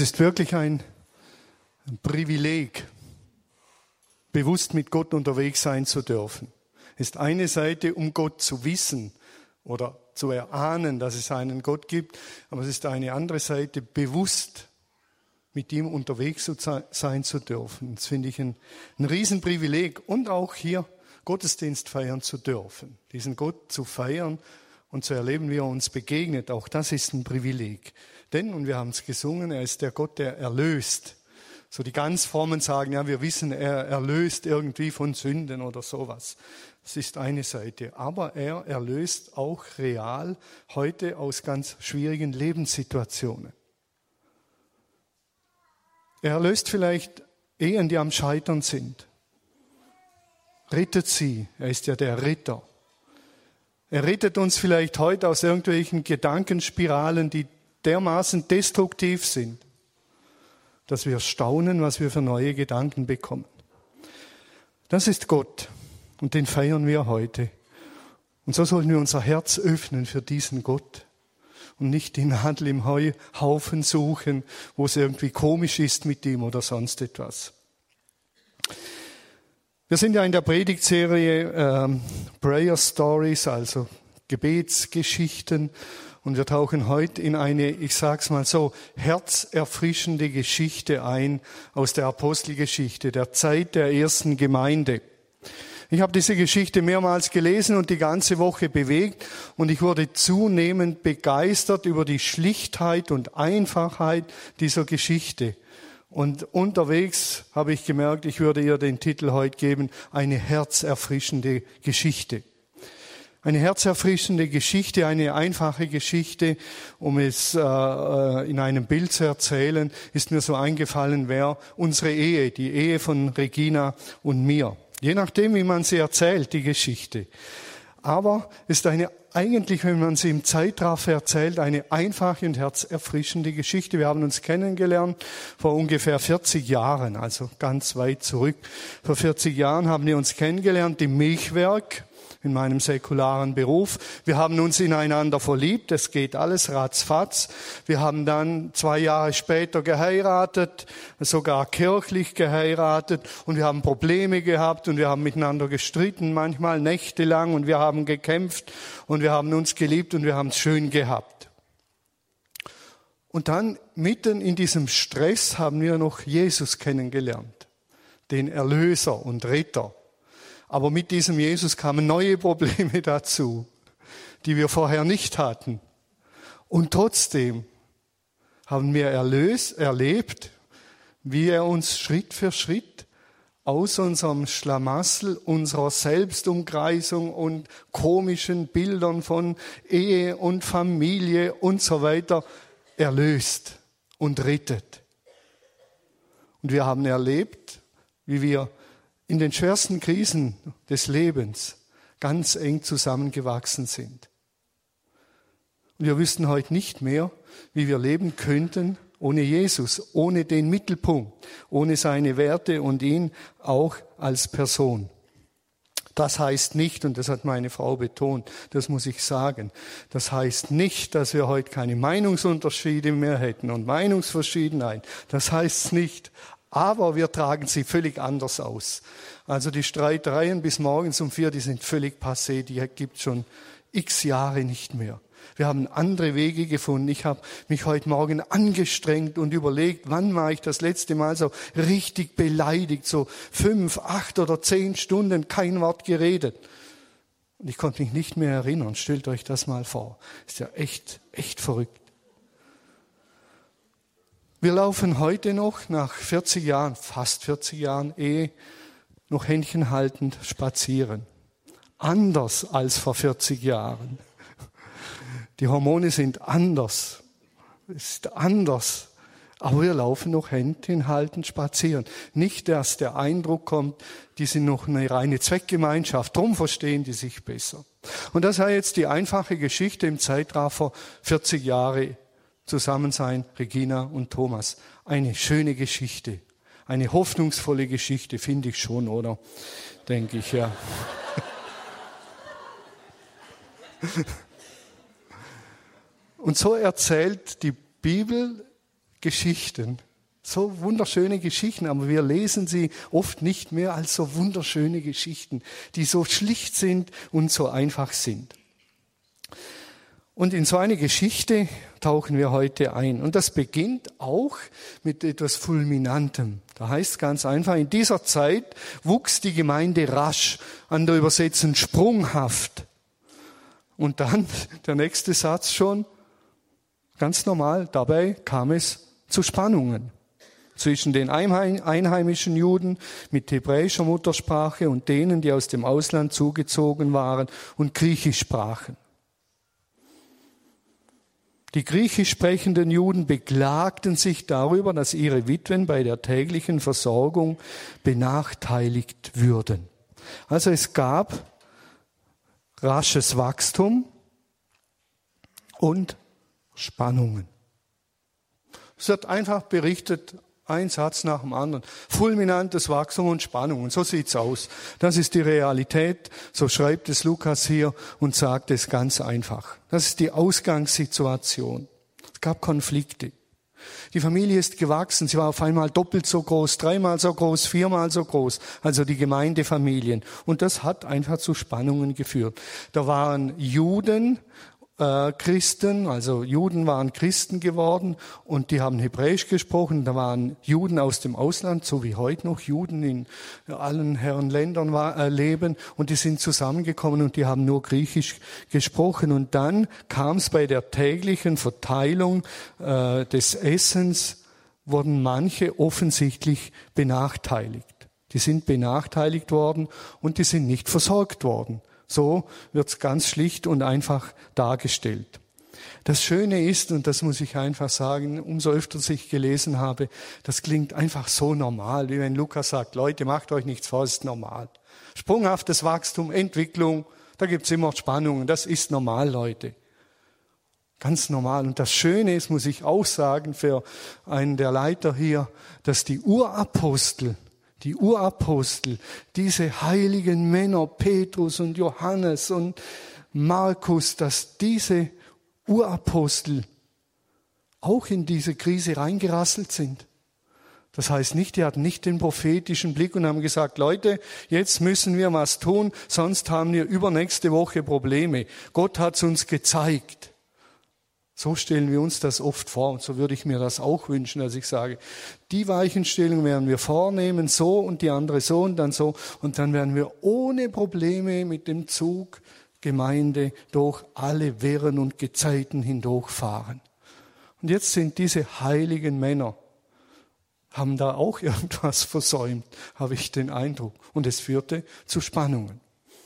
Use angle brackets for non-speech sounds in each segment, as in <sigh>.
Es ist wirklich ein Privileg, bewusst mit Gott unterwegs sein zu dürfen. Es ist eine Seite, um Gott zu wissen oder zu erahnen, dass es einen Gott gibt, aber es ist eine andere Seite, bewusst mit ihm unterwegs sein zu dürfen. Das finde ich ein, ein Riesenprivileg und auch hier Gottesdienst feiern zu dürfen, diesen Gott zu feiern und zu erleben, wie er uns begegnet. Auch das ist ein Privileg. Denn, und wir haben es gesungen, er ist der Gott, der erlöst. So die ganz frommen sagen, ja, wir wissen, er erlöst irgendwie von Sünden oder sowas. Das ist eine Seite. Aber er erlöst auch real heute aus ganz schwierigen Lebenssituationen. Er erlöst vielleicht Ehen, die am Scheitern sind. Rettet sie. Er ist ja der Ritter. Er rettet uns vielleicht heute aus irgendwelchen Gedankenspiralen, die dermaßen destruktiv sind, dass wir staunen, was wir für neue Gedanken bekommen. Das ist Gott und den feiern wir heute. Und so sollten wir unser Herz öffnen für diesen Gott und nicht die Nadel im Haufen suchen, wo es irgendwie komisch ist mit ihm oder sonst etwas. Wir sind ja in der Predigtserie ähm, Prayer Stories, also Gebetsgeschichten. Und wir tauchen heute in eine, ich sag's mal so, herzerfrischende Geschichte ein aus der Apostelgeschichte, der Zeit der ersten Gemeinde. Ich habe diese Geschichte mehrmals gelesen und die ganze Woche bewegt und ich wurde zunehmend begeistert über die Schlichtheit und Einfachheit dieser Geschichte. Und unterwegs habe ich gemerkt, ich würde ihr den Titel heute geben, eine herzerfrischende Geschichte. Eine herzerfrischende Geschichte, eine einfache Geschichte, um es äh, äh, in einem Bild zu erzählen, ist mir so eingefallen, wäre unsere Ehe, die Ehe von Regina und mir. Je nachdem, wie man sie erzählt, die Geschichte. Aber ist eine eigentlich, wenn man sie im Zeitraffer erzählt, eine einfache und herzerfrischende Geschichte. Wir haben uns kennengelernt vor ungefähr 40 Jahren, also ganz weit zurück. Vor 40 Jahren haben wir uns kennengelernt im Milchwerk in meinem säkularen Beruf. Wir haben uns ineinander verliebt, es geht alles ratzfatz. Wir haben dann zwei Jahre später geheiratet, sogar kirchlich geheiratet und wir haben Probleme gehabt und wir haben miteinander gestritten, manchmal nächtelang und wir haben gekämpft und wir haben uns geliebt und wir haben es schön gehabt. Und dann mitten in diesem Stress haben wir noch Jesus kennengelernt, den Erlöser und Retter. Aber mit diesem Jesus kamen neue Probleme <laughs> dazu, die wir vorher nicht hatten. Und trotzdem haben wir erlöst, erlebt, wie er uns Schritt für Schritt aus unserem Schlamassel, unserer Selbstumkreisung und komischen Bildern von Ehe und Familie und so weiter erlöst und rettet. Und wir haben erlebt, wie wir in den schwersten Krisen des Lebens ganz eng zusammengewachsen sind. Und wir wüssten heute nicht mehr, wie wir leben könnten ohne Jesus, ohne den Mittelpunkt, ohne seine Werte und ihn auch als Person. Das heißt nicht, und das hat meine Frau betont, das muss ich sagen, das heißt nicht, dass wir heute keine Meinungsunterschiede mehr hätten und Meinungsverschiedenheit. Das heißt nicht aber wir tragen sie völlig anders aus. Also die Streitereien bis morgens um vier, die sind völlig passé, die gibt schon x Jahre nicht mehr. Wir haben andere Wege gefunden. Ich habe mich heute Morgen angestrengt und überlegt, wann war ich das letzte Mal so richtig beleidigt, so fünf, acht oder zehn Stunden kein Wort geredet. Und ich konnte mich nicht mehr erinnern. Stellt euch das mal vor. Ist ja echt, echt verrückt. Wir laufen heute noch nach 40 Jahren, fast 40 Jahren Ehe, noch Händchen haltend spazieren. Anders als vor 40 Jahren. Die Hormone sind anders. Ist anders. Aber wir laufen noch Händchen haltend spazieren. Nicht, dass der Eindruck kommt, die sind noch eine reine Zweckgemeinschaft. Drum verstehen die sich besser. Und das war jetzt die einfache Geschichte im Zeitraffer 40 Jahre zusammen sein, Regina und Thomas. Eine schöne Geschichte, eine hoffnungsvolle Geschichte, finde ich schon, oder? Denke ich, ja. <laughs> Und so erzählt die Bibel Geschichten. So wunderschöne Geschichten, aber wir lesen sie oft nicht mehr als so wunderschöne Geschichten, die so schlicht sind und so einfach sind. Und in so eine Geschichte tauchen wir heute ein. Und das beginnt auch mit etwas Fulminantem. Da heißt ganz einfach, in dieser Zeit wuchs die Gemeinde rasch, an der Übersetzung sprunghaft. Und dann <laughs> der nächste Satz schon, ganz normal, dabei kam es zu Spannungen zwischen den einheimischen Juden mit hebräischer Muttersprache und denen, die aus dem Ausland zugezogen waren und Griechisch sprachen. Die griechisch sprechenden Juden beklagten sich darüber, dass ihre Witwen bei der täglichen Versorgung benachteiligt würden. Also es gab rasches Wachstum und Spannungen. Es wird einfach berichtet, ein Satz nach dem anderen. Fulminantes Wachstum und Spannung. Und so sieht's aus. Das ist die Realität. So schreibt es Lukas hier und sagt es ganz einfach. Das ist die Ausgangssituation. Es gab Konflikte. Die Familie ist gewachsen. Sie war auf einmal doppelt so groß, dreimal so groß, viermal so groß. Also die Gemeindefamilien. Und das hat einfach zu Spannungen geführt. Da waren Juden äh, Christen, also Juden waren Christen geworden und die haben Hebräisch gesprochen. Da waren Juden aus dem Ausland, so wie heute noch Juden in allen Herren Ländern äh, leben und die sind zusammengekommen und die haben nur Griechisch gesprochen. Und dann kam es bei der täglichen Verteilung äh, des Essens, wurden manche offensichtlich benachteiligt. Die sind benachteiligt worden und die sind nicht versorgt worden. So wird es ganz schlicht und einfach dargestellt. Das Schöne ist, und das muss ich einfach sagen, umso öfter ich gelesen habe, das klingt einfach so normal, wie wenn Lukas sagt, Leute, macht euch nichts vor, es ist normal. Sprunghaftes Wachstum, Entwicklung, da gibt's immer Spannungen, das ist normal, Leute. Ganz normal. Und das Schöne ist, muss ich auch sagen, für einen der Leiter hier, dass die Urapostel, die Urapostel, diese heiligen Männer, Petrus und Johannes und Markus, dass diese Urapostel auch in diese Krise reingerasselt sind. Das heißt nicht, die hatten nicht den prophetischen Blick und haben gesagt, Leute, jetzt müssen wir was tun, sonst haben wir übernächste Woche Probleme. Gott hat es uns gezeigt. So stellen wir uns das oft vor und so würde ich mir das auch wünschen, dass ich sage, die Weichenstellung werden wir vornehmen, so und die andere so und dann so und dann werden wir ohne Probleme mit dem Zug Gemeinde durch alle Wirren und Gezeiten hindurchfahren. Und jetzt sind diese heiligen Männer, haben da auch <laughs> irgendwas versäumt, habe ich den Eindruck. Und es führte zu Spannungen.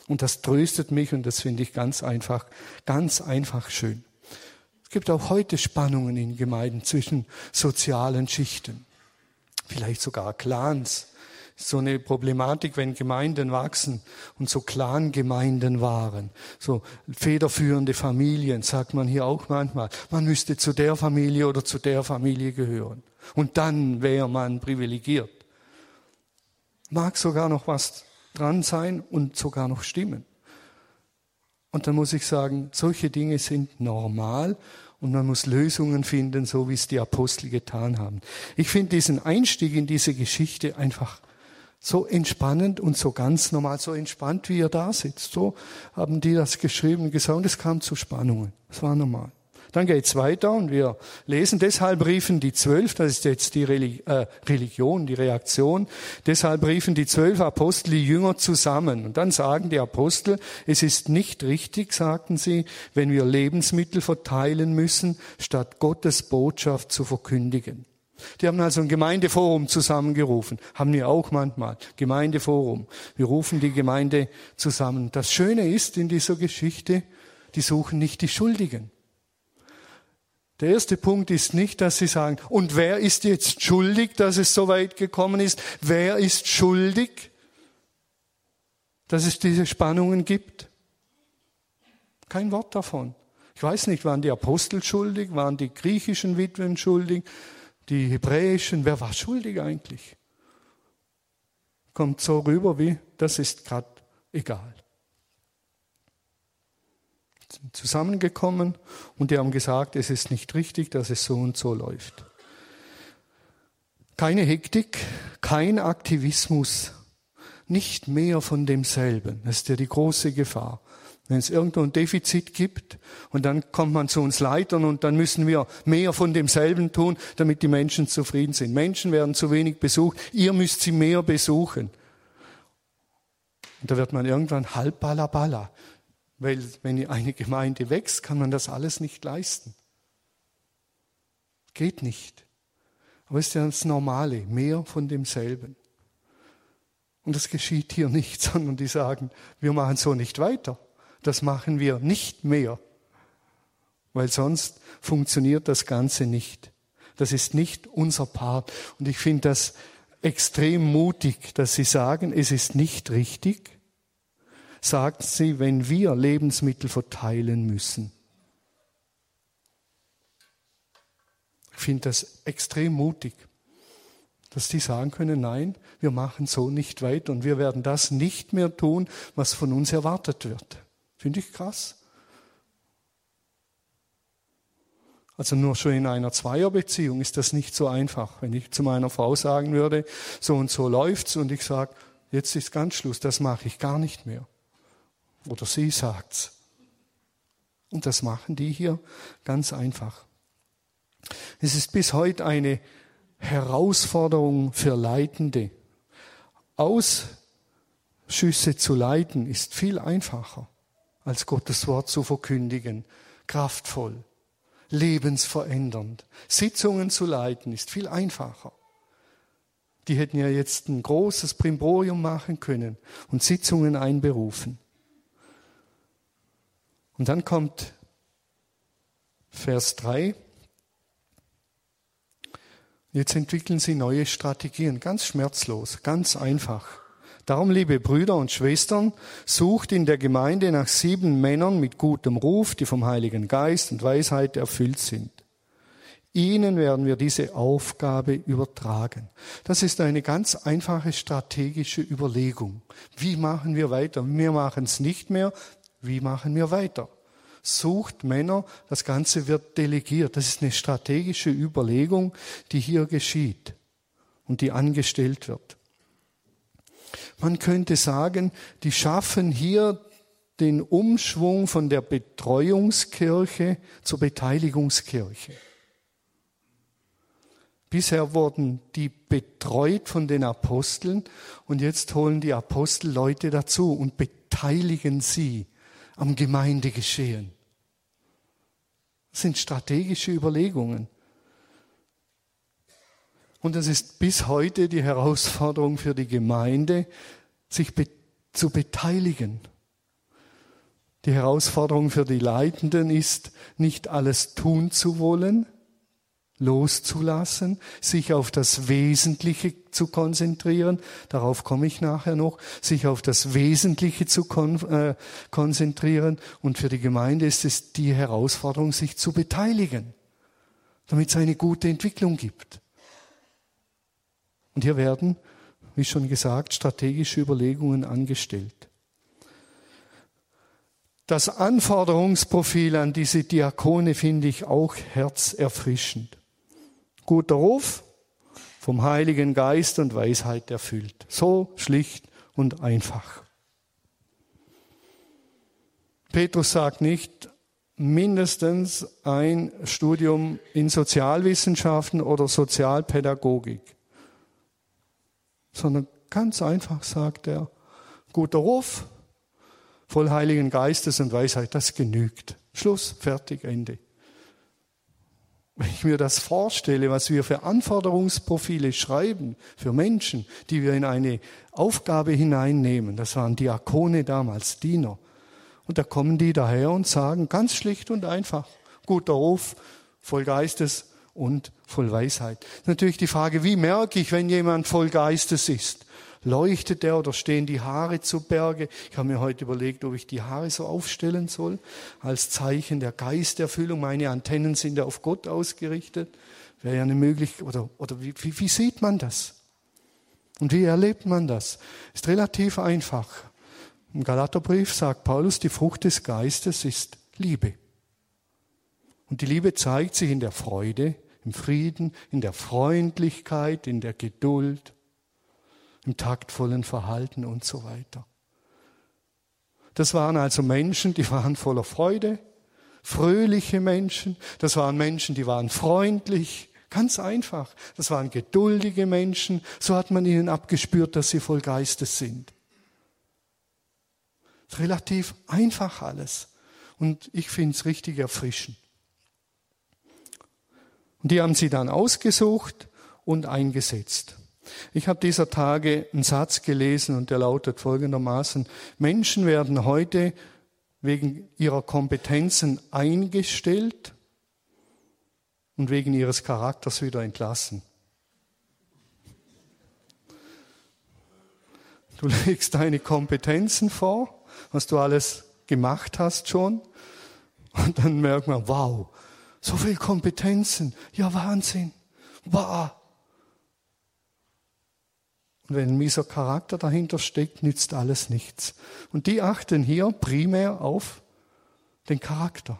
Und das tröstet mich und das finde ich ganz einfach, ganz einfach schön gibt auch heute Spannungen in Gemeinden zwischen sozialen Schichten, vielleicht sogar Clans. So eine Problematik, wenn Gemeinden wachsen und so Clan-Gemeinden waren, so federführende Familien, sagt man hier auch manchmal, man müsste zu der Familie oder zu der Familie gehören. Und dann wäre man privilegiert. Mag sogar noch was dran sein und sogar noch stimmen. Und dann muss ich sagen, solche Dinge sind normal und man muss Lösungen finden, so wie es die Apostel getan haben. Ich finde diesen Einstieg in diese Geschichte einfach so entspannend und so ganz normal, so entspannt, wie ihr da sitzt. So haben die das geschrieben und gesagt, und es kam zu Spannungen. Das war normal. Dann geht's weiter und wir lesen, deshalb riefen die zwölf, das ist jetzt die äh, Religion, die Reaktion, deshalb riefen die zwölf Apostel die Jünger zusammen. Und dann sagen die Apostel, es ist nicht richtig, sagten sie, wenn wir Lebensmittel verteilen müssen, statt Gottes Botschaft zu verkündigen. Die haben also ein Gemeindeforum zusammengerufen. Haben wir auch manchmal. Gemeindeforum. Wir rufen die Gemeinde zusammen. Das Schöne ist in dieser Geschichte, die suchen nicht die Schuldigen. Der erste Punkt ist nicht, dass sie sagen, und wer ist jetzt schuldig, dass es so weit gekommen ist? Wer ist schuldig, dass es diese Spannungen gibt? Kein Wort davon. Ich weiß nicht, waren die Apostel schuldig, waren die griechischen Witwen schuldig, die hebräischen, wer war schuldig eigentlich? Kommt so rüber wie, das ist gerade egal zusammengekommen und die haben gesagt, es ist nicht richtig, dass es so und so läuft. Keine Hektik, kein Aktivismus, nicht mehr von demselben. Das ist ja die große Gefahr. Wenn es irgendwo ein Defizit gibt und dann kommt man zu uns Leitern und dann müssen wir mehr von demselben tun, damit die Menschen zufrieden sind. Menschen werden zu wenig besucht, ihr müsst sie mehr besuchen. Und da wird man irgendwann halb balabala, weil wenn eine Gemeinde wächst, kann man das alles nicht leisten. Geht nicht. Aber es ist ja das Normale, mehr von demselben. Und das geschieht hier nicht, <laughs> sondern die sagen, wir machen so nicht weiter das machen wir nicht mehr, weil sonst funktioniert das Ganze nicht. Das ist nicht unser Part. Und ich finde das extrem mutig, dass Sie sagen, es ist nicht richtig. Sagt Sie, wenn wir Lebensmittel verteilen müssen. Ich finde das extrem mutig, dass die sagen können, nein, wir machen so nicht weiter und wir werden das nicht mehr tun, was von uns erwartet wird. Finde ich krass. Also nur schon in einer Zweierbeziehung ist das nicht so einfach. Wenn ich zu meiner Frau sagen würde, so und so läuft's und ich sage, jetzt ist ganz Schluss, das mache ich gar nicht mehr. Oder sie sagt's. Und das machen die hier ganz einfach. Es ist bis heute eine Herausforderung für Leitende. Ausschüsse zu leiten ist viel einfacher als Gottes Wort zu verkündigen. Kraftvoll, lebensverändernd. Sitzungen zu leiten ist viel einfacher. Die hätten ja jetzt ein großes Primborium machen können und Sitzungen einberufen. Und dann kommt Vers 3. Jetzt entwickeln sie neue Strategien, ganz schmerzlos, ganz einfach. Darum, liebe Brüder und Schwestern, sucht in der Gemeinde nach sieben Männern mit gutem Ruf, die vom Heiligen Geist und Weisheit erfüllt sind. Ihnen werden wir diese Aufgabe übertragen. Das ist eine ganz einfache strategische Überlegung. Wie machen wir weiter? Wir machen es nicht mehr. Wie machen wir weiter? Sucht Männer, das Ganze wird delegiert. Das ist eine strategische Überlegung, die hier geschieht und die angestellt wird. Man könnte sagen, die schaffen hier den Umschwung von der Betreuungskirche zur Beteiligungskirche. Bisher wurden die betreut von den Aposteln und jetzt holen die Apostel Leute dazu und beteiligen sie am Gemeindegeschehen. Das sind strategische Überlegungen. Und das ist bis heute die Herausforderung für die Gemeinde, sich be zu beteiligen. Die Herausforderung für die Leitenden ist, nicht alles tun zu wollen, loszulassen, sich auf das Wesentliche zu konzentrieren, darauf komme ich nachher noch, sich auf das Wesentliche zu kon äh, konzentrieren. Und für die Gemeinde ist es die Herausforderung, sich zu beteiligen, damit es eine gute Entwicklung gibt. Und hier werden, wie schon gesagt, strategische Überlegungen angestellt. Das Anforderungsprofil an diese Diakone finde ich auch herzerfrischend. Guter Ruf, vom Heiligen Geist und Weisheit erfüllt. So schlicht und einfach. Petrus sagt nicht, mindestens ein Studium in Sozialwissenschaften oder Sozialpädagogik sondern ganz einfach sagt er, guter Ruf, voll Heiligen Geistes und Weisheit, das genügt. Schluss, fertig, Ende. Wenn ich mir das vorstelle, was wir für Anforderungsprofile schreiben für Menschen, die wir in eine Aufgabe hineinnehmen, das waren Diakone damals, Diener, und da kommen die daher und sagen ganz schlicht und einfach, guter Ruf, voll Geistes und voll Weisheit. Natürlich die Frage, wie merke ich, wenn jemand voll Geistes ist? Leuchtet er oder stehen die Haare zu Berge? Ich habe mir heute überlegt, ob ich die Haare so aufstellen soll, als Zeichen der Geisterfüllung. Meine Antennen sind ja auf Gott ausgerichtet. Wäre ja eine Möglichkeit, oder, oder wie, wie, wie sieht man das? Und wie erlebt man das? Ist relativ einfach. Im Galaterbrief sagt Paulus, die Frucht des Geistes ist Liebe. Und die Liebe zeigt sich in der Freude, im Frieden, in der Freundlichkeit, in der Geduld, im taktvollen Verhalten und so weiter. Das waren also Menschen, die waren voller Freude, fröhliche Menschen, das waren Menschen, die waren freundlich, ganz einfach. Das waren geduldige Menschen, so hat man ihnen abgespürt, dass sie voll Geistes sind. Relativ einfach alles. Und ich finde es richtig erfrischend. Und die haben sie dann ausgesucht und eingesetzt. Ich habe dieser Tage einen Satz gelesen und der lautet folgendermaßen, Menschen werden heute wegen ihrer Kompetenzen eingestellt und wegen ihres Charakters wieder entlassen. Du <laughs> legst deine Kompetenzen vor, was du alles gemacht hast schon, und dann merkt man, wow, so viel Kompetenzen, ja Wahnsinn, wow. Und wenn ein mieser Charakter dahinter steckt, nützt alles nichts. Und die achten hier primär auf den Charakter.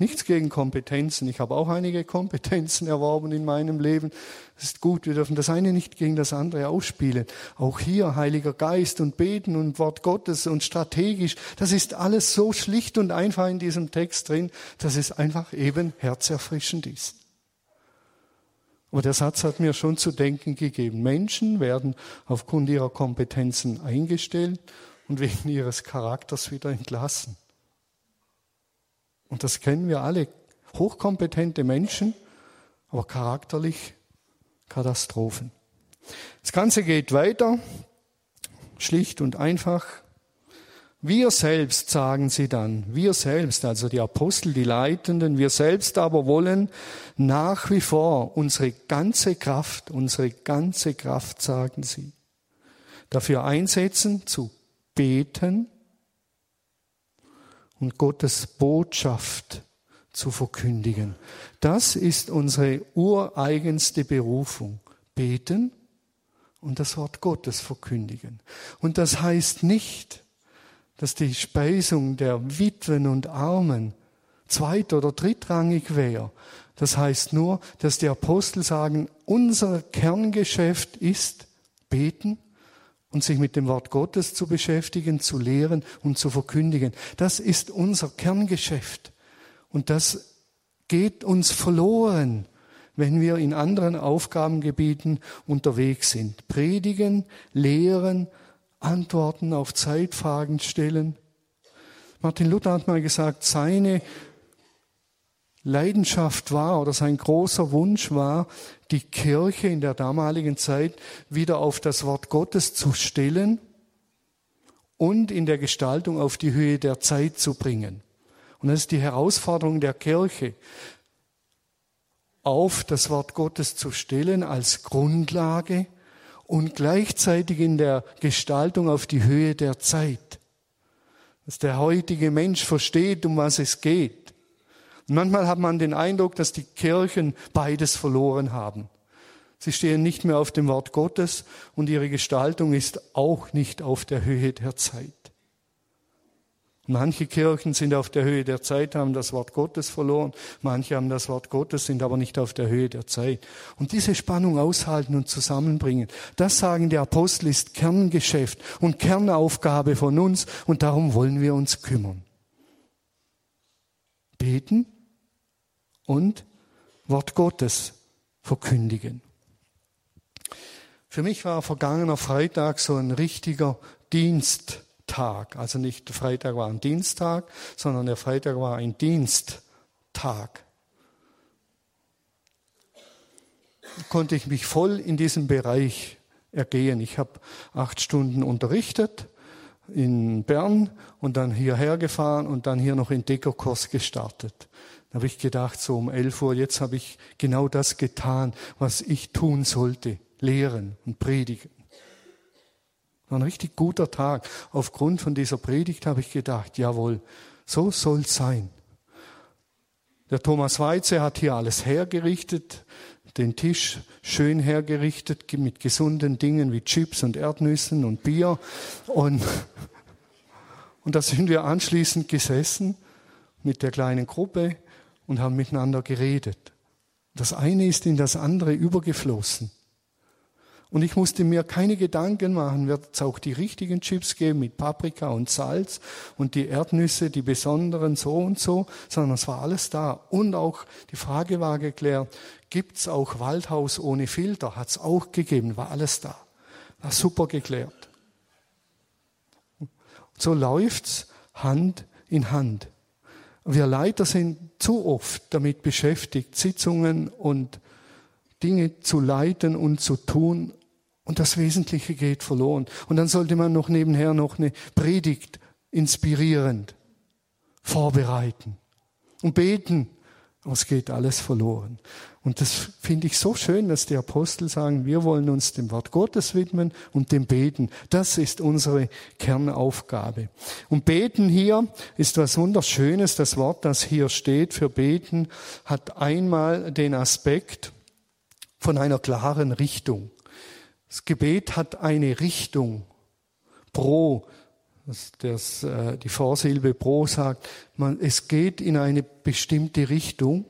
Nichts gegen Kompetenzen. Ich habe auch einige Kompetenzen erworben in meinem Leben. Das ist gut. Wir dürfen das eine nicht gegen das andere ausspielen. Auch hier Heiliger Geist und Beten und Wort Gottes und strategisch. Das ist alles so schlicht und einfach in diesem Text drin, dass es einfach eben herzerfrischend ist. Aber der Satz hat mir schon zu denken gegeben. Menschen werden aufgrund ihrer Kompetenzen eingestellt und wegen ihres Charakters wieder entlassen. Und das kennen wir alle. Hochkompetente Menschen, aber charakterlich Katastrophen. Das Ganze geht weiter, schlicht und einfach. Wir selbst, sagen sie dann, wir selbst, also die Apostel, die Leitenden, wir selbst aber wollen nach wie vor unsere ganze Kraft, unsere ganze Kraft, sagen sie, dafür einsetzen, zu beten und Gottes Botschaft zu verkündigen. Das ist unsere ureigenste Berufung. Beten und das Wort Gottes verkündigen. Und das heißt nicht, dass die Speisung der Witwen und Armen zweit- oder drittrangig wäre. Das heißt nur, dass die Apostel sagen, unser Kerngeschäft ist beten und sich mit dem Wort Gottes zu beschäftigen, zu lehren und zu verkündigen. Das ist unser Kerngeschäft. Und das geht uns verloren, wenn wir in anderen Aufgabengebieten unterwegs sind. Predigen, lehren, Antworten auf Zeitfragen stellen. Martin Luther hat mal gesagt, seine Leidenschaft war oder sein großer Wunsch war, die Kirche in der damaligen Zeit wieder auf das Wort Gottes zu stellen und in der Gestaltung auf die Höhe der Zeit zu bringen. Und das ist die Herausforderung der Kirche, auf das Wort Gottes zu stellen als Grundlage und gleichzeitig in der Gestaltung auf die Höhe der Zeit. Dass der heutige Mensch versteht, um was es geht. Und manchmal hat man den Eindruck, dass die Kirchen beides verloren haben. Sie stehen nicht mehr auf dem Wort Gottes und ihre Gestaltung ist auch nicht auf der Höhe der Zeit. Manche Kirchen sind auf der Höhe der Zeit, haben das Wort Gottes verloren. Manche haben das Wort Gottes, sind aber nicht auf der Höhe der Zeit. Und diese Spannung aushalten und zusammenbringen, das sagen die Apostel, ist Kerngeschäft und Kernaufgabe von uns und darum wollen wir uns kümmern. Beten und Wort Gottes verkündigen. Für mich war vergangener Freitag so ein richtiger Dienst Tag. Also nicht der Freitag war ein Dienstag, sondern der Freitag war ein Diensttag. Konnte ich mich voll in diesem Bereich ergehen. Ich habe acht Stunden unterrichtet in Bern und dann hierher gefahren und dann hier noch in Dekokurs gestartet. Da habe ich gedacht, so um 11 Uhr, jetzt habe ich genau das getan, was ich tun sollte, lehren und predigen. War ein richtig guter Tag. Aufgrund von dieser Predigt habe ich gedacht, jawohl, so soll's sein. Der Thomas Weize hat hier alles hergerichtet, den Tisch schön hergerichtet mit gesunden Dingen wie Chips und Erdnüssen und Bier. Und, <laughs> und da sind wir anschließend gesessen mit der kleinen Gruppe und haben miteinander geredet. Das eine ist in das andere übergeflossen. Und ich musste mir keine Gedanken machen, wird es auch die richtigen Chips geben mit Paprika und Salz und die Erdnüsse, die besonderen so und so, sondern es war alles da. Und auch die Frage war geklärt, gibt es auch Waldhaus ohne Filter? Hat es auch gegeben, war alles da. War super geklärt. So läuft's Hand in Hand. Wir Leiter sind zu oft damit beschäftigt, Sitzungen und Dinge zu leiten und zu tun und das Wesentliche geht verloren. Und dann sollte man noch nebenher noch eine Predigt inspirierend vorbereiten und beten. Aber es geht alles verloren. Und das finde ich so schön, dass die Apostel sagen, wir wollen uns dem Wort Gottes widmen und dem Beten. Das ist unsere Kernaufgabe. Und Beten hier ist was Wunderschönes. Das Wort, das hier steht für Beten, hat einmal den Aspekt von einer klaren Richtung. Das Gebet hat eine Richtung. Pro, das, das, äh, die Vorsilbe pro sagt, man, es geht in eine bestimmte Richtung.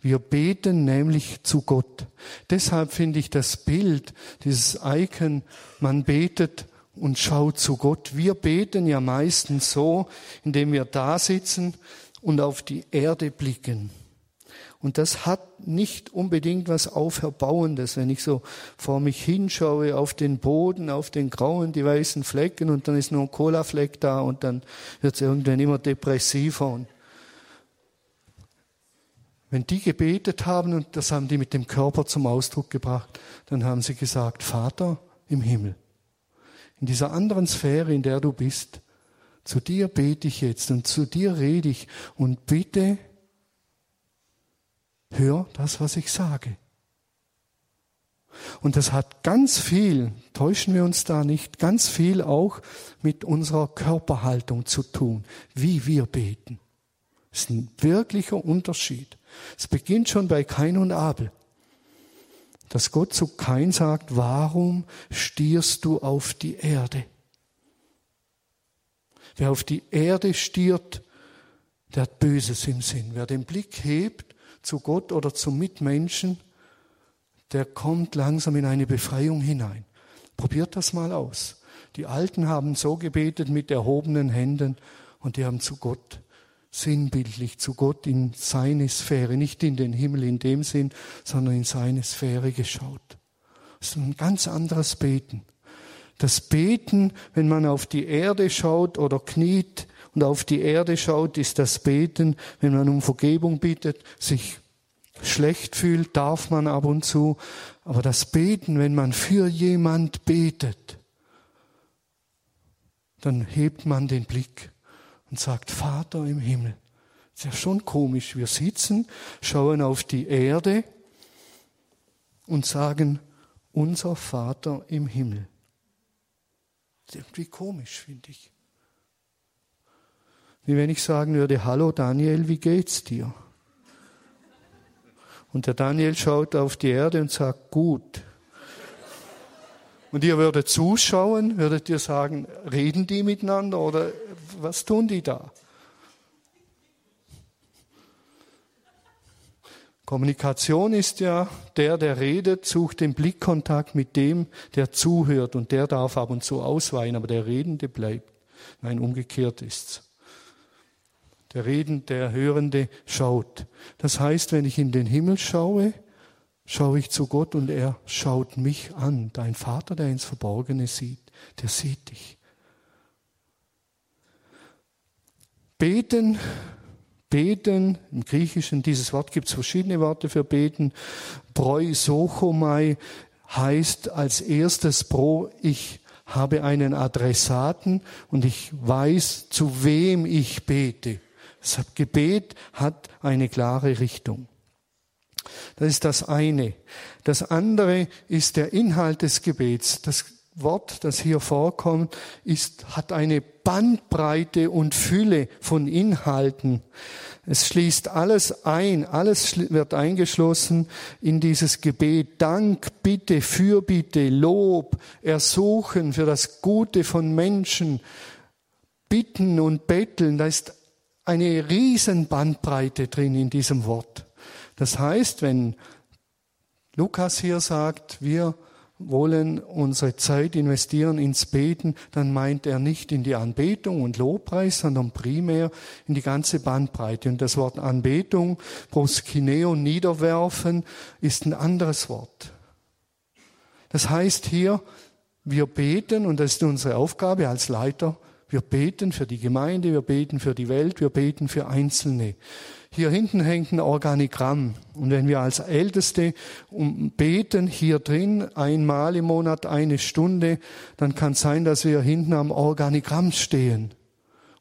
Wir beten nämlich zu Gott. Deshalb finde ich das Bild, dieses Icon, man betet und schaut zu Gott. Wir beten ja meistens so, indem wir da sitzen und auf die Erde blicken. Und das hat nicht unbedingt was Auferbauendes, wenn ich so vor mich hinschaue auf den Boden, auf den grauen, die weißen Flecken und dann ist nur ein Cola-Fleck da und dann wird es irgendwann immer depressiver. Und wenn die gebetet haben und das haben die mit dem Körper zum Ausdruck gebracht, dann haben sie gesagt, Vater im Himmel, in dieser anderen Sphäre, in der du bist, zu dir bete ich jetzt und zu dir rede ich und bitte, hör das, was ich sage. Und das hat ganz viel, täuschen wir uns da nicht, ganz viel auch mit unserer Körperhaltung zu tun, wie wir beten. Das ist ein wirklicher Unterschied. Es beginnt schon bei Kain und Abel. Dass Gott zu Kain sagt, warum stierst du auf die Erde? Wer auf die Erde stiert, der hat Böses im Sinn. Wer den Blick hebt zu Gott oder zum Mitmenschen, der kommt langsam in eine Befreiung hinein. Probiert das mal aus. Die Alten haben so gebetet mit erhobenen Händen und die haben zu Gott sinnbildlich, zu Gott in seine Sphäre, nicht in den Himmel in dem Sinn, sondern in seine Sphäre geschaut. Das ist ein ganz anderes Beten. Das Beten, wenn man auf die Erde schaut oder kniet, und auf die Erde schaut, ist das Beten, wenn man um Vergebung bittet, sich schlecht fühlt, darf man ab und zu. Aber das Beten, wenn man für jemand betet, dann hebt man den Blick und sagt, Vater im Himmel. ist ja schon komisch. Wir sitzen, schauen auf die Erde und sagen, unser Vater im Himmel. Das ist irgendwie komisch, finde ich. Wie wenn ich sagen würde, hallo Daniel, wie geht's dir? Und der Daniel schaut auf die Erde und sagt, gut. Und ihr würdet zuschauen, würdet ihr sagen, reden die miteinander oder was tun die da? Kommunikation ist ja, der, der redet, sucht den Blickkontakt mit dem, der zuhört und der darf ab und zu ausweichen, aber der Redende bleibt. Nein, umgekehrt ist's. Der Redende, der Hörende schaut. Das heißt, wenn ich in den Himmel schaue, schaue ich zu Gott und er schaut mich an. Dein Vater, der ins Verborgene sieht, der sieht dich. Beten, beten, im Griechischen, dieses Wort gibt es verschiedene Worte für beten. Sochomai heißt als erstes pro, ich habe einen Adressaten und ich weiß, zu wem ich bete. Das Gebet hat eine klare Richtung. Das ist das eine. Das andere ist der Inhalt des Gebets. Das Wort, das hier vorkommt, ist, hat eine Bandbreite und Fülle von Inhalten. Es schließt alles ein, alles wird eingeschlossen in dieses Gebet. Dank, Bitte, Fürbitte, Lob, Ersuchen für das Gute von Menschen, Bitten und Betteln. Da ist eine riesen Bandbreite drin in diesem Wort. Das heißt, wenn Lukas hier sagt, wir wollen unsere Zeit investieren ins Beten, dann meint er nicht in die Anbetung und Lobpreis, sondern primär in die ganze Bandbreite. Und das Wort Anbetung, proskineo, niederwerfen, ist ein anderes Wort. Das heißt hier, wir beten, und das ist unsere Aufgabe als Leiter, wir beten für die Gemeinde, wir beten für die Welt, wir beten für Einzelne. Hier hinten hängt ein Organigramm. Und wenn wir als Älteste beten, hier drin einmal im Monat eine Stunde, dann kann es sein, dass wir hinten am Organigramm stehen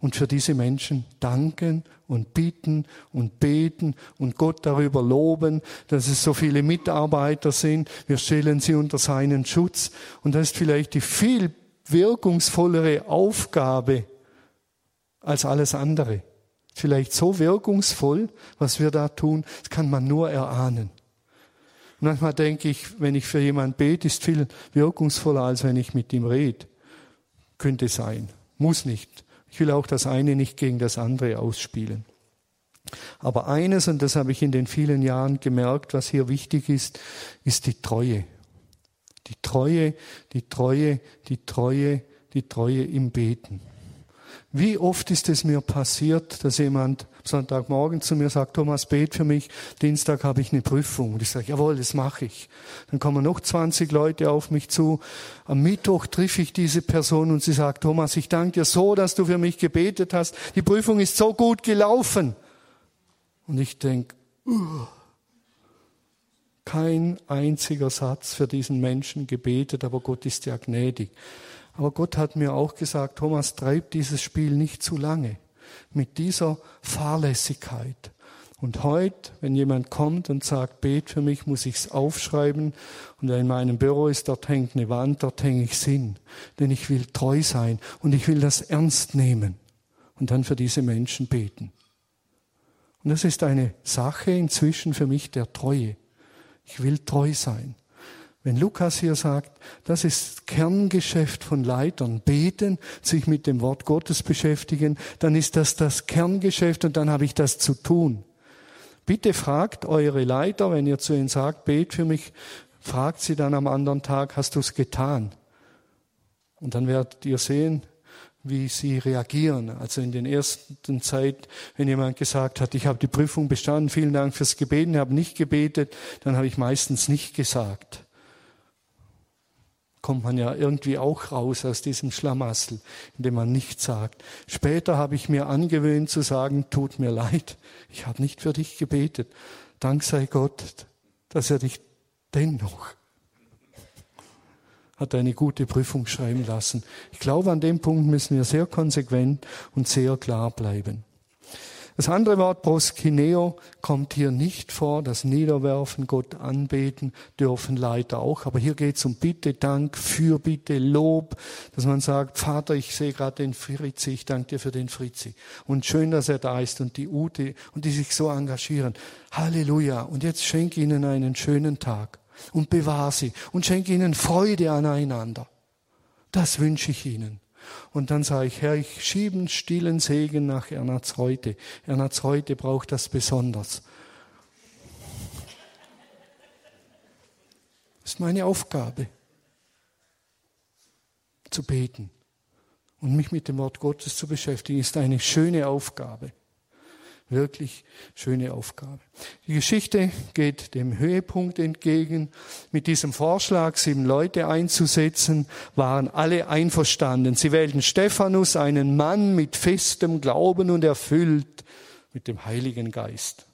und für diese Menschen danken und bitten und beten und Gott darüber loben, dass es so viele Mitarbeiter sind. Wir stellen sie unter seinen Schutz. Und das ist vielleicht die viel wirkungsvollere Aufgabe als alles andere vielleicht so wirkungsvoll, was wir da tun, das kann man nur erahnen. Manchmal denke ich, wenn ich für jemanden bete, ist viel wirkungsvoller, als wenn ich mit ihm rede. Könnte sein, muss nicht. Ich will auch das eine nicht gegen das andere ausspielen. Aber eines, und das habe ich in den vielen Jahren gemerkt, was hier wichtig ist, ist die Treue. Die Treue, die Treue, die Treue, die Treue im Beten. Wie oft ist es mir passiert, dass jemand Sonntagmorgen zu mir sagt, Thomas, bet für mich, Dienstag habe ich eine Prüfung. Und ich sage, jawohl, das mache ich. Dann kommen noch 20 Leute auf mich zu. Am Mittwoch triff ich diese Person und sie sagt, Thomas, ich danke dir so, dass du für mich gebetet hast. Die Prüfung ist so gut gelaufen. Und ich denke, uh, kein einziger Satz für diesen Menschen gebetet, aber Gott ist ja gnädig. Aber Gott hat mir auch gesagt, Thomas, treib dieses Spiel nicht zu lange mit dieser Fahrlässigkeit. Und heute, wenn jemand kommt und sagt, bet für mich, muss ich's aufschreiben. Und in meinem Büro ist, dort hängt eine Wand, dort hänge ich Sinn. Denn ich will treu sein und ich will das ernst nehmen und dann für diese Menschen beten. Und das ist eine Sache inzwischen für mich der Treue. Ich will treu sein. Wenn Lukas hier sagt, das ist Kerngeschäft von Leitern, beten, sich mit dem Wort Gottes beschäftigen, dann ist das das Kerngeschäft und dann habe ich das zu tun. Bitte fragt eure Leiter, wenn ihr zu ihnen sagt, bet für mich, fragt sie dann am anderen Tag, hast du es getan? Und dann werdet ihr sehen, wie sie reagieren. Also in den ersten Zeit, wenn jemand gesagt hat, ich habe die Prüfung bestanden, vielen Dank fürs Gebeten, ich habe nicht gebetet, dann habe ich meistens nicht gesagt kommt man ja irgendwie auch raus aus diesem Schlamassel, indem man nichts sagt. Später habe ich mir angewöhnt zu sagen, tut mir leid, ich habe nicht für dich gebetet. Dank sei Gott, dass er dich dennoch hat eine gute Prüfung schreiben lassen. Ich glaube, an dem Punkt müssen wir sehr konsequent und sehr klar bleiben. Das andere Wort proskineo kommt hier nicht vor. Das Niederwerfen, Gott anbeten dürfen Leiter auch. Aber hier geht es um Bitte, Dank, Fürbitte, Lob, dass man sagt, Vater, ich sehe gerade den Fritzi, ich danke dir für den Fritzi. Und schön, dass er da ist und die Ute und die sich so engagieren. Halleluja. Und jetzt schenke ihnen einen schönen Tag und bewahre sie und schenke ihnen Freude aneinander. Das wünsche ich ihnen. Und dann sage ich, Herr, ich schiebe einen stillen Segen nach Ernats heute. Ernats heute braucht das besonders. Das ist meine Aufgabe, zu beten und mich mit dem Wort Gottes zu beschäftigen, ist eine schöne Aufgabe. Wirklich schöne Aufgabe. Die Geschichte geht dem Höhepunkt entgegen. Mit diesem Vorschlag, sieben Leute einzusetzen, waren alle einverstanden. Sie wählten Stephanus, einen Mann mit festem Glauben und erfüllt mit dem Heiligen Geist.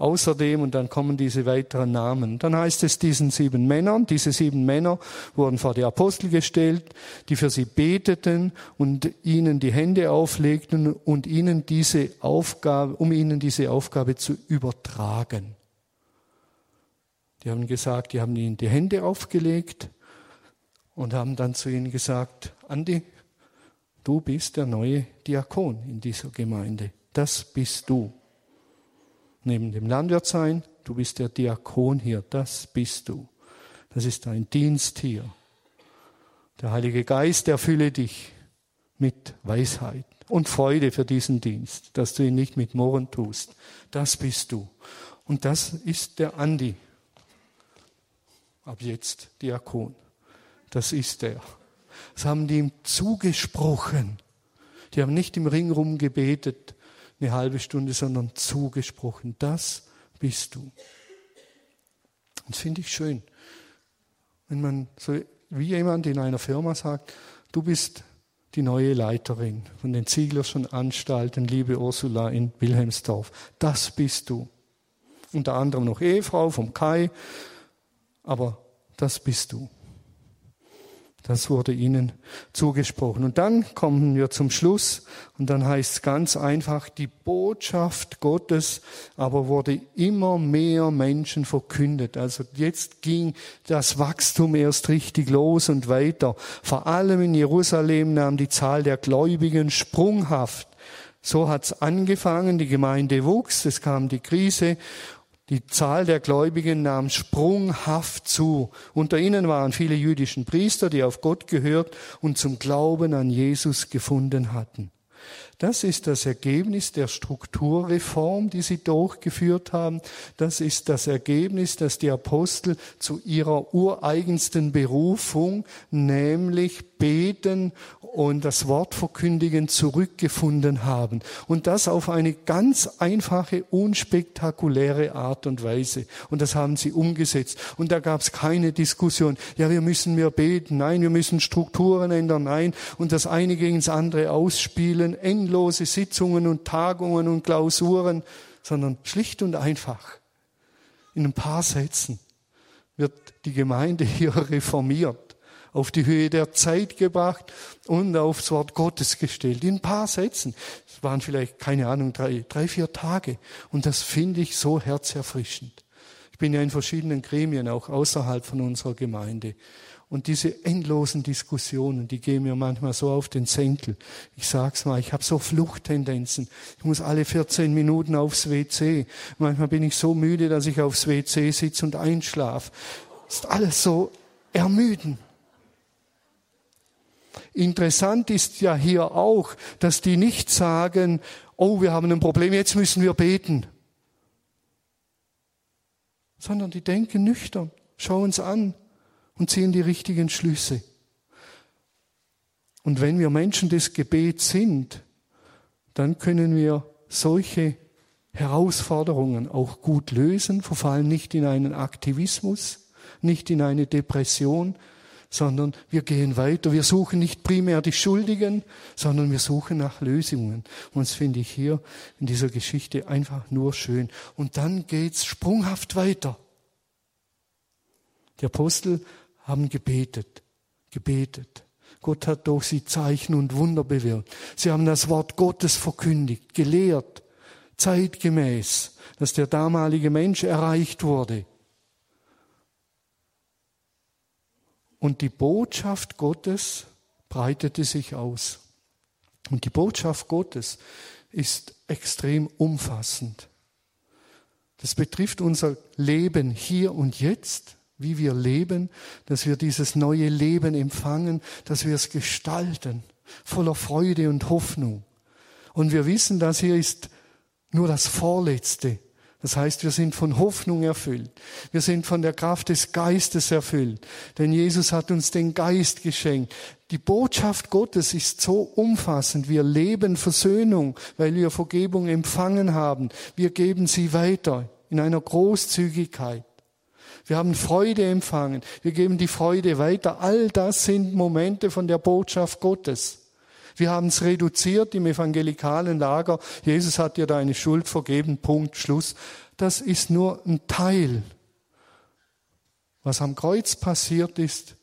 Außerdem, und dann kommen diese weiteren Namen, dann heißt es diesen sieben Männern, diese sieben Männer wurden vor die Apostel gestellt, die für sie beteten und ihnen die Hände auflegten und ihnen diese Aufgabe, um ihnen diese Aufgabe zu übertragen. Die haben gesagt, die haben ihnen die Hände aufgelegt und haben dann zu ihnen gesagt, Andi, du bist der neue Diakon in dieser Gemeinde. Das bist du neben dem Landwirt sein, du bist der Diakon hier, das bist du. Das ist dein Dienst hier. Der Heilige Geist erfülle dich mit Weisheit und Freude für diesen Dienst, dass du ihn nicht mit Murren tust. Das bist du. Und das ist der Andi. Ab jetzt Diakon. Das ist er. Das haben die ihm zugesprochen. Die haben nicht im Ring rum gebetet, eine halbe Stunde, sondern zugesprochen. Das bist du. Das finde ich schön. Wenn man so wie jemand in einer Firma sagt, du bist die neue Leiterin von den Zieglerschen Anstalten, liebe Ursula in Wilhelmsdorf. Das bist du. Unter anderem noch Ehefrau vom Kai, aber das bist du. Das wurde ihnen zugesprochen. Und dann kommen wir zum Schluss und dann heißt es ganz einfach, die Botschaft Gottes aber wurde immer mehr Menschen verkündet. Also jetzt ging das Wachstum erst richtig los und weiter. Vor allem in Jerusalem nahm die Zahl der Gläubigen sprunghaft. So hat's angefangen, die Gemeinde wuchs, es kam die Krise die Zahl der Gläubigen nahm sprunghaft zu. Unter ihnen waren viele jüdischen Priester, die auf Gott gehört und zum Glauben an Jesus gefunden hatten. Das ist das Ergebnis der Strukturreform, die sie durchgeführt haben. Das ist das Ergebnis, dass die Apostel zu ihrer ureigensten Berufung, nämlich beten und das Wort verkündigen, zurückgefunden haben. Und das auf eine ganz einfache, unspektakuläre Art und Weise. Und das haben sie umgesetzt. Und da gab es keine Diskussion. Ja, wir müssen mehr beten. Nein, wir müssen Strukturen ändern. Nein. Und das eine gegen das andere ausspielen. Endlose Sitzungen und Tagungen und Klausuren. Sondern schlicht und einfach. In ein paar Sätzen wird die Gemeinde hier <laughs> reformiert auf die Höhe der Zeit gebracht und aufs Wort Gottes gestellt. In ein paar Sätzen. Es waren vielleicht, keine Ahnung, drei, drei, vier Tage. Und das finde ich so herzerfrischend. Ich bin ja in verschiedenen Gremien, auch außerhalb von unserer Gemeinde. Und diese endlosen Diskussionen, die gehen mir manchmal so auf den Senkel. Ich sag's mal, ich habe so Fluchttendenzen. Ich muss alle 14 Minuten aufs WC. Manchmal bin ich so müde, dass ich aufs WC sitze und einschlafe. Ist alles so ermüden. Interessant ist ja hier auch, dass die nicht sagen, oh, wir haben ein Problem, jetzt müssen wir beten. Sondern die denken nüchtern, schauen es an und ziehen die richtigen Schlüsse. Und wenn wir Menschen des Gebets sind, dann können wir solche Herausforderungen auch gut lösen, verfallen nicht in einen Aktivismus, nicht in eine Depression, sondern wir gehen weiter. Wir suchen nicht primär die Schuldigen, sondern wir suchen nach Lösungen. Und das finde ich hier in dieser Geschichte einfach nur schön. Und dann geht's sprunghaft weiter. Die Apostel haben gebetet, gebetet. Gott hat durch sie Zeichen und Wunder bewirkt. Sie haben das Wort Gottes verkündigt, gelehrt, zeitgemäß, dass der damalige Mensch erreicht wurde. Und die Botschaft Gottes breitete sich aus. Und die Botschaft Gottes ist extrem umfassend. Das betrifft unser Leben hier und jetzt, wie wir leben, dass wir dieses neue Leben empfangen, dass wir es gestalten, voller Freude und Hoffnung. Und wir wissen, das hier ist nur das Vorletzte das heißt, wir sind von Hoffnung erfüllt. Wir sind von der Kraft des Geistes erfüllt. Denn Jesus hat uns den Geist geschenkt. Die Botschaft Gottes ist so umfassend. Wir leben Versöhnung, weil wir Vergebung empfangen haben. Wir geben sie weiter in einer Großzügigkeit. Wir haben Freude empfangen. Wir geben die Freude weiter. All das sind Momente von der Botschaft Gottes. Wir haben es reduziert im evangelikalen Lager. Jesus hat dir deine Schuld vergeben. Punkt, Schluss. Das ist nur ein Teil. Was am Kreuz passiert ist,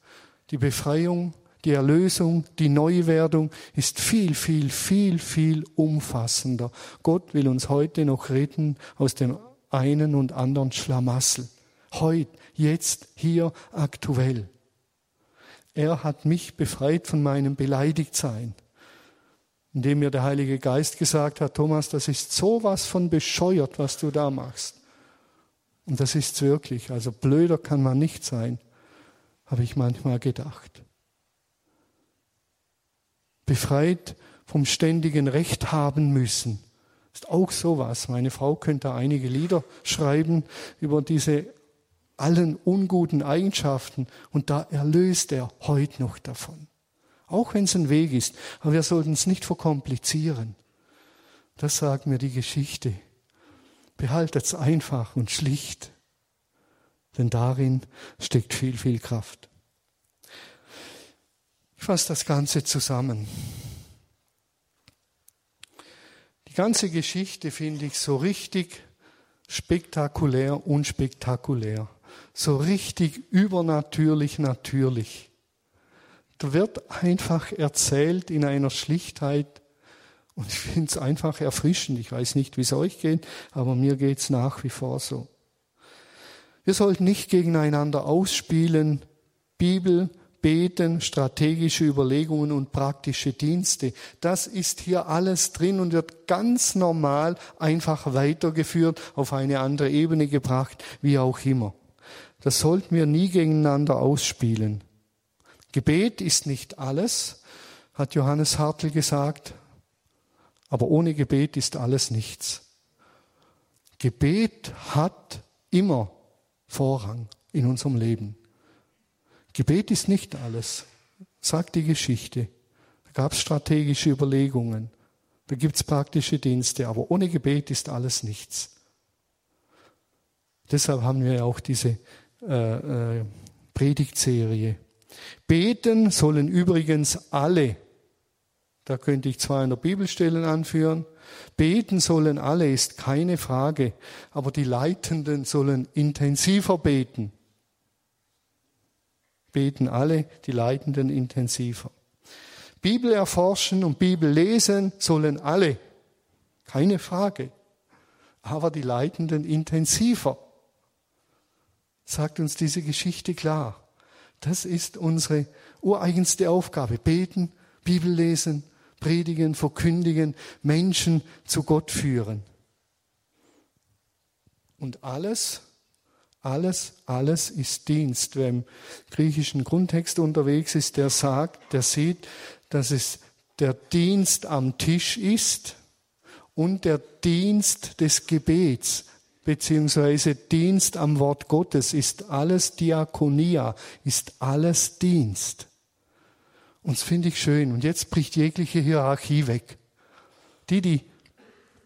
die Befreiung, die Erlösung, die Neuwerdung ist viel, viel, viel, viel umfassender. Gott will uns heute noch retten aus dem einen und anderen Schlamassel. Heute, jetzt, hier, aktuell. Er hat mich befreit von meinem Beleidigtsein indem mir der Heilige Geist gesagt hat, Thomas, das ist sowas von bescheuert, was du da machst. Und das ist wirklich, also blöder kann man nicht sein, habe ich manchmal gedacht. befreit vom ständigen Recht haben müssen. Ist auch sowas. Meine Frau könnte einige Lieder schreiben über diese allen unguten Eigenschaften und da erlöst er heute noch davon. Auch wenn es ein Weg ist, aber wir sollten es nicht verkomplizieren. Das sagt mir die Geschichte. Behaltet es einfach und schlicht, denn darin steckt viel, viel Kraft. Ich fasse das Ganze zusammen. Die ganze Geschichte finde ich so richtig spektakulär, unspektakulär. So richtig übernatürlich, natürlich. Da wird einfach erzählt in einer Schlichtheit. Und ich finde es einfach erfrischend. Ich weiß nicht, wie es euch geht, aber mir geht es nach wie vor so. Wir sollten nicht gegeneinander ausspielen. Bibel, Beten, strategische Überlegungen und praktische Dienste. Das ist hier alles drin und wird ganz normal einfach weitergeführt, auf eine andere Ebene gebracht, wie auch immer. Das sollten wir nie gegeneinander ausspielen. Gebet ist nicht alles, hat Johannes Hartl gesagt, aber ohne Gebet ist alles nichts. Gebet hat immer Vorrang in unserem Leben. Gebet ist nicht alles, sagt die Geschichte. Da gab es strategische Überlegungen, da gibt es praktische Dienste, aber ohne Gebet ist alles nichts. Deshalb haben wir auch diese äh, äh, Predigtserie. Beten sollen übrigens alle. Da könnte ich 200 Bibelstellen anführen. Beten sollen alle, ist keine Frage. Aber die Leitenden sollen intensiver beten beten alle, die Leitenden intensiver. Bibel erforschen und Bibel lesen sollen alle, keine Frage. Aber die Leitenden intensiver. Sagt uns diese Geschichte klar. Das ist unsere ureigenste Aufgabe. Beten, Bibel lesen, predigen, verkündigen, Menschen zu Gott führen. Und alles alles, alles ist Dienst. Wer im griechischen Grundtext unterwegs ist, der sagt, der sieht, dass es der Dienst am Tisch ist und der Dienst des Gebets, beziehungsweise Dienst am Wort Gottes ist alles Diakonia, ist alles Dienst. Und das finde ich schön. Und jetzt bricht jegliche Hierarchie weg. Die, die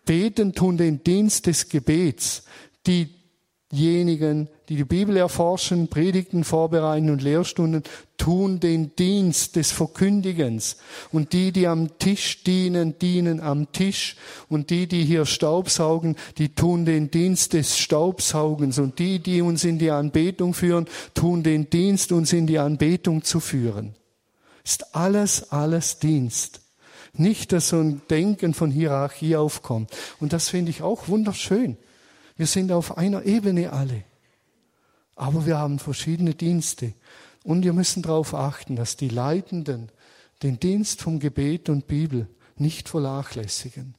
beten, tun den Dienst des Gebets. Die diejenigen, die die Bibel erforschen, Predigten vorbereiten und Lehrstunden, tun den Dienst des Verkündigens. Und die, die am Tisch dienen, dienen am Tisch. Und die, die hier Staubsaugen, die tun den Dienst des Staubsaugens. Und die, die uns in die Anbetung führen, tun den Dienst, uns in die Anbetung zu führen. Ist alles, alles Dienst. Nicht, dass so ein Denken von Hierarchie aufkommt. Und das finde ich auch wunderschön. Wir sind auf einer Ebene alle. Aber wir haben verschiedene Dienste. Und wir müssen darauf achten, dass die Leitenden den Dienst vom Gebet und Bibel nicht vernachlässigen.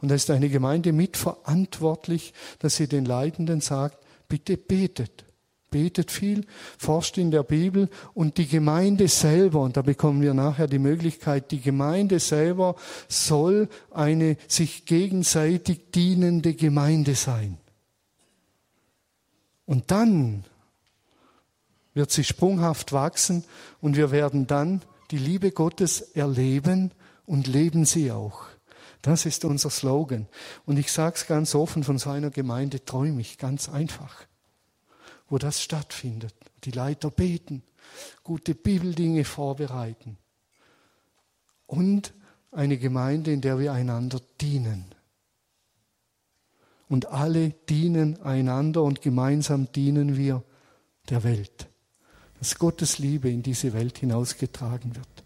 Und da ist eine Gemeinde mitverantwortlich, dass sie den Leitenden sagt, bitte betet. Betet viel, forscht in der Bibel und die Gemeinde selber, und da bekommen wir nachher die Möglichkeit, die Gemeinde selber soll eine sich gegenseitig dienende Gemeinde sein. Und dann wird sie sprunghaft wachsen und wir werden dann die Liebe Gottes erleben und leben sie auch. Das ist unser Slogan. Und ich sage es ganz offen, von so einer Gemeinde träume ich ganz einfach, wo das stattfindet. Die Leiter beten, gute Bibeldinge vorbereiten und eine Gemeinde, in der wir einander dienen und alle dienen einander und gemeinsam dienen wir der Welt. Dass Gottes Liebe in diese Welt hinausgetragen wird.